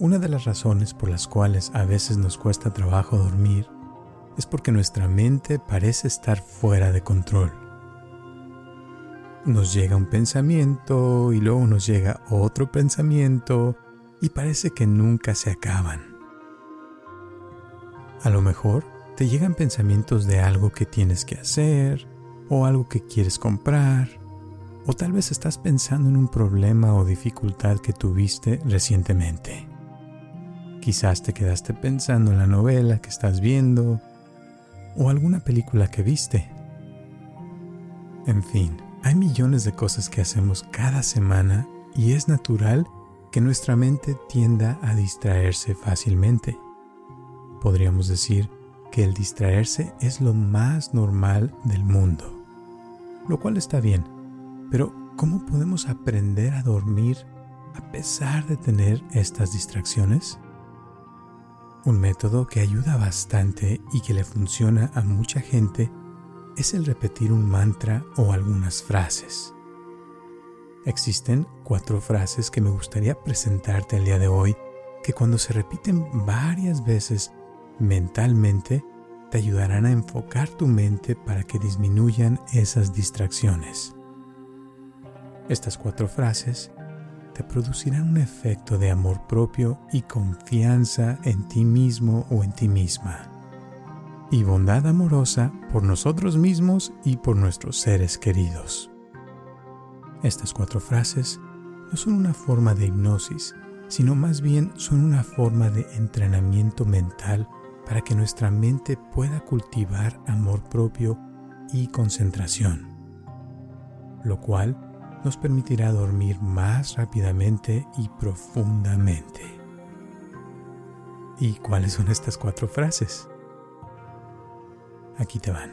Una de las razones por las cuales a veces nos cuesta trabajo dormir es porque nuestra mente parece estar fuera de control. Nos llega un pensamiento y luego nos llega otro pensamiento y parece que nunca se acaban. A lo mejor te llegan pensamientos de algo que tienes que hacer o algo que quieres comprar o tal vez estás pensando en un problema o dificultad que tuviste recientemente. Quizás te quedaste pensando en la novela que estás viendo o alguna película que viste. En fin, hay millones de cosas que hacemos cada semana y es natural que nuestra mente tienda a distraerse fácilmente. Podríamos decir que el distraerse es lo más normal del mundo, lo cual está bien, pero ¿cómo podemos aprender a dormir a pesar de tener estas distracciones? Un método que ayuda bastante y que le funciona a mucha gente es el repetir un mantra o algunas frases. Existen cuatro frases que me gustaría presentarte el día de hoy que cuando se repiten varias veces mentalmente te ayudarán a enfocar tu mente para que disminuyan esas distracciones. Estas cuatro frases te producirán un efecto de amor propio y confianza en ti mismo o en ti misma. Y bondad amorosa por nosotros mismos y por nuestros seres queridos. Estas cuatro frases no son una forma de hipnosis, sino más bien son una forma de entrenamiento mental para que nuestra mente pueda cultivar amor propio y concentración, lo cual nos permitirá dormir más rápidamente y profundamente. ¿Y cuáles son estas cuatro frases? Aquí te van.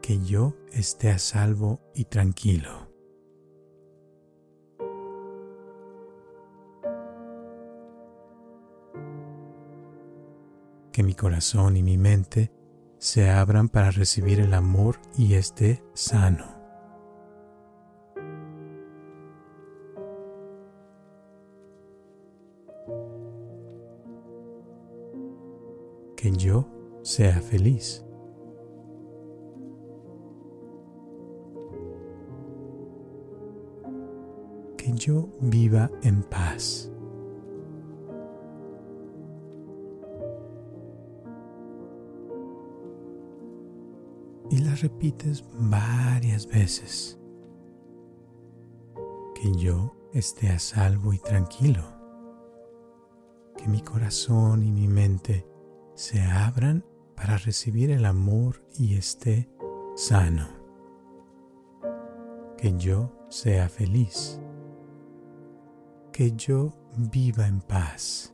Que yo esté a salvo y tranquilo. Que mi corazón y mi mente se abran para recibir el amor y esté sano. Que yo sea feliz. Que yo viva en paz. Repites varias veces. Que yo esté a salvo y tranquilo. Que mi corazón y mi mente se abran para recibir el amor y esté sano. Que yo sea feliz. Que yo viva en paz.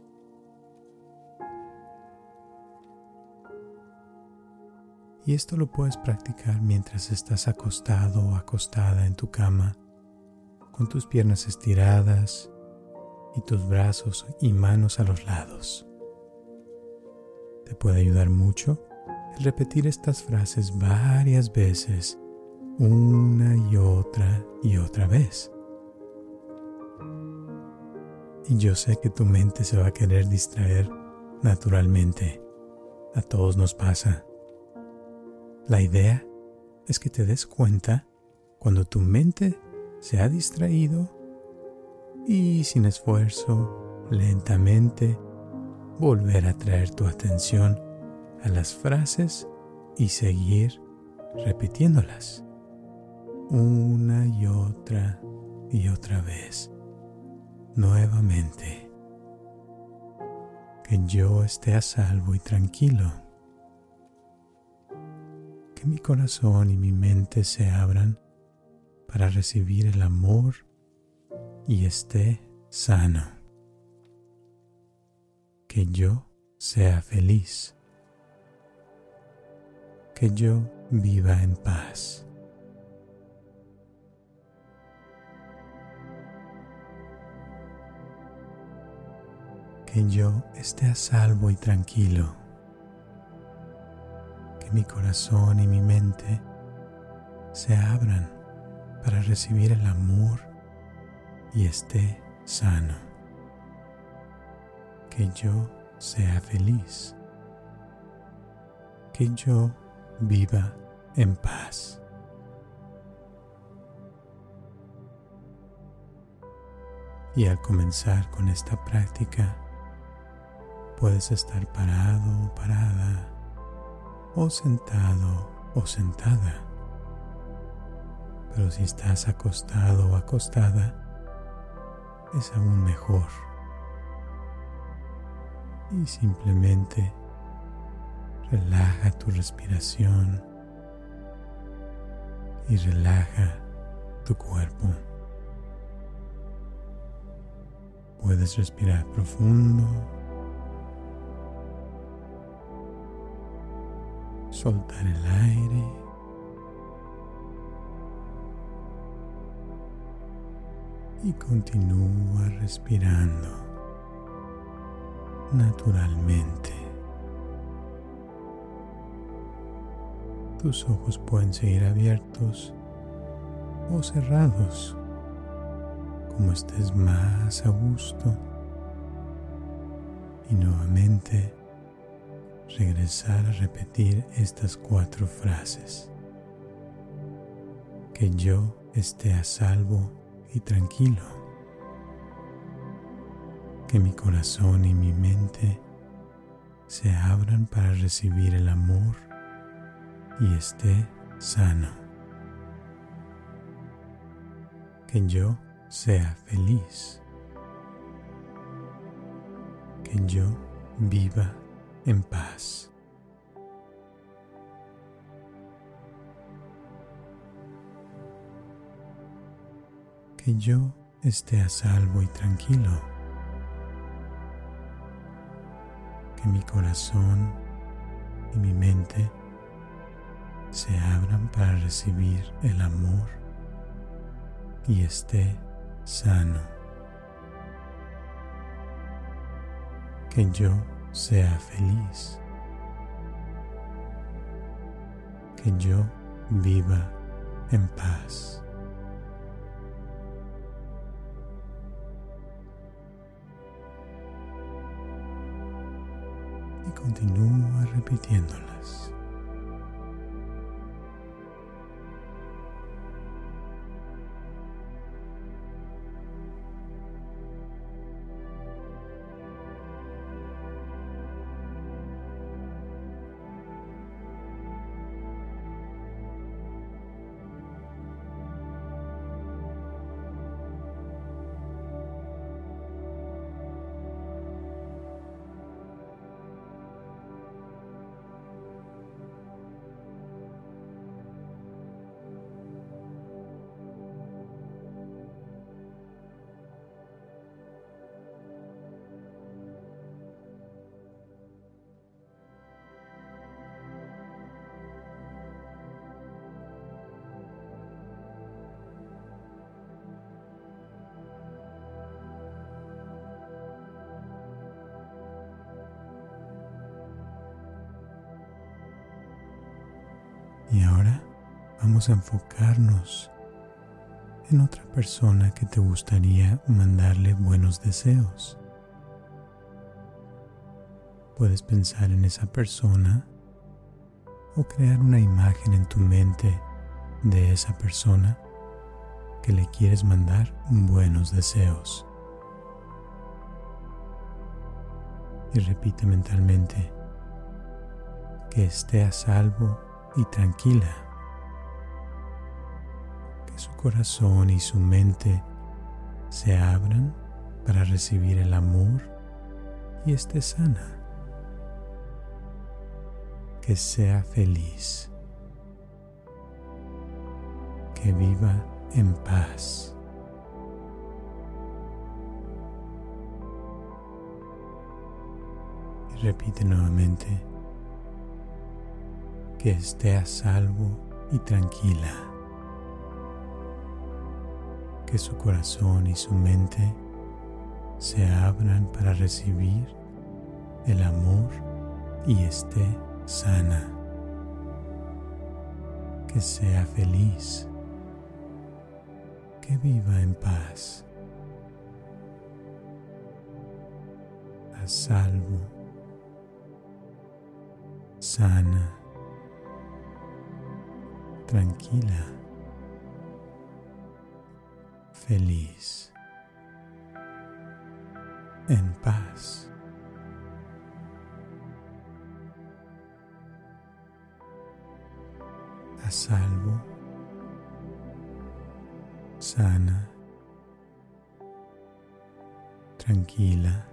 Y esto lo puedes practicar mientras estás acostado o acostada en tu cama, con tus piernas estiradas y tus brazos y manos a los lados. Te puede ayudar mucho el repetir estas frases varias veces, una y otra y otra vez. Y yo sé que tu mente se va a querer distraer naturalmente. A todos nos pasa. La idea es que te des cuenta cuando tu mente se ha distraído y sin esfuerzo, lentamente, volver a traer tu atención a las frases y seguir repitiéndolas una y otra y otra vez, nuevamente. Que yo esté a salvo y tranquilo Que mi corazón y mi mente se abran para recibir el amor y esté sano. Que yo sea feliz. Que yo viva en paz. Que yo esté a salvo y tranquilo. Que mi corazón y mi mente se abran para recibir el amor y esté sano. Que yo sea feliz. Que yo viva en paz. Y al comenzar con esta práctica, puedes estar parado o parada, o sentado o sentada. Pero si estás acostado o acostada, es aún mejor. Y simplemente relaja tu respiración y relaja tu cuerpo. Puedes respirar profundo, soltar el aire y continúa respirando naturalmente. Tus ojos pueden seguir abiertos o cerrados, como estés más a gusto. Y nuevamente regresar a repetir estas cuatro frases. Que yo esté a salvo y tranquilo. Que mi corazón y mi mente se abran para recibir el amor y esté sano. Que yo sea feliz. Que yo viva en paz. que yo esté a salvo y tranquilo, que mi corazón y mi mente se abran para recibir el amor y esté sano, que yo sea feliz, que yo viva en paz. continúa repitiéndolas. Y ahora vamos a enfocarnos en otra persona que te gustaría mandarle buenos deseos. Puedes pensar en esa persona o crear una imagen en tu mente de esa persona que le quieres mandar buenos deseos. Y repite mentalmente que esté a salvo y tranquila. Que su corazón y su mente se abran para recibir el amor y esté sana. Que sea feliz. que viva en paz. Y repite nuevamente que esté a salvo y tranquila, que su corazón y su mente se abran para recibir el amor y esté sana, que sea feliz, que viva en paz, a salvo, sana, tranquila, feliz, en paz. a salvo, sana, tranquila,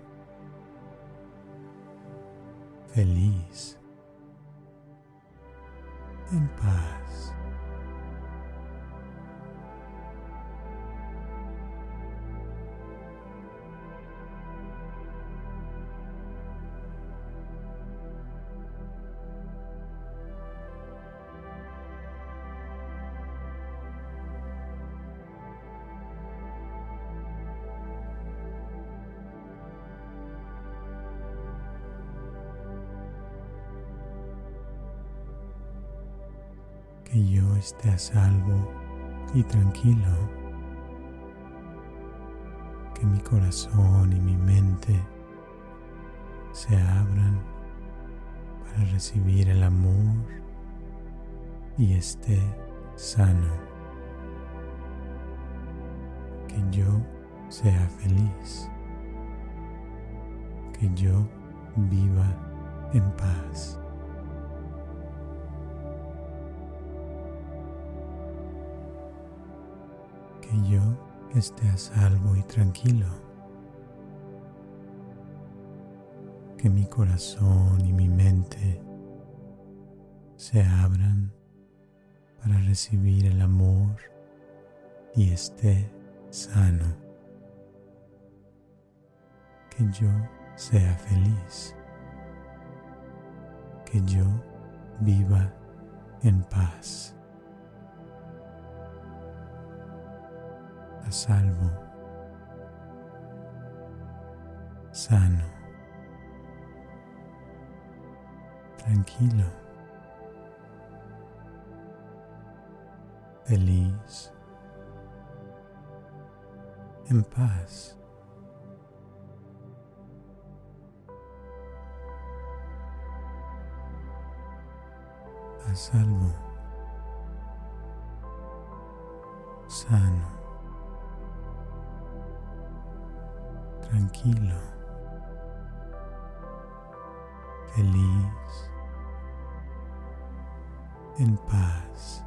feliz, en paz. Que yo esté a salvo y tranquilo, que mi corazón y mi mente se abran para recibir el amor y esté sano, que yo sea feliz, que yo viva en paz. Que yo esté a salvo y tranquilo, que mi corazón y mi mente se abran para recibir el amor y esté sano, que yo sea feliz, que yo viva en paz. A salvo, sano, tranquilo, feliz, en paz. a salvo, sano. Tranquilo, feliz, en paz.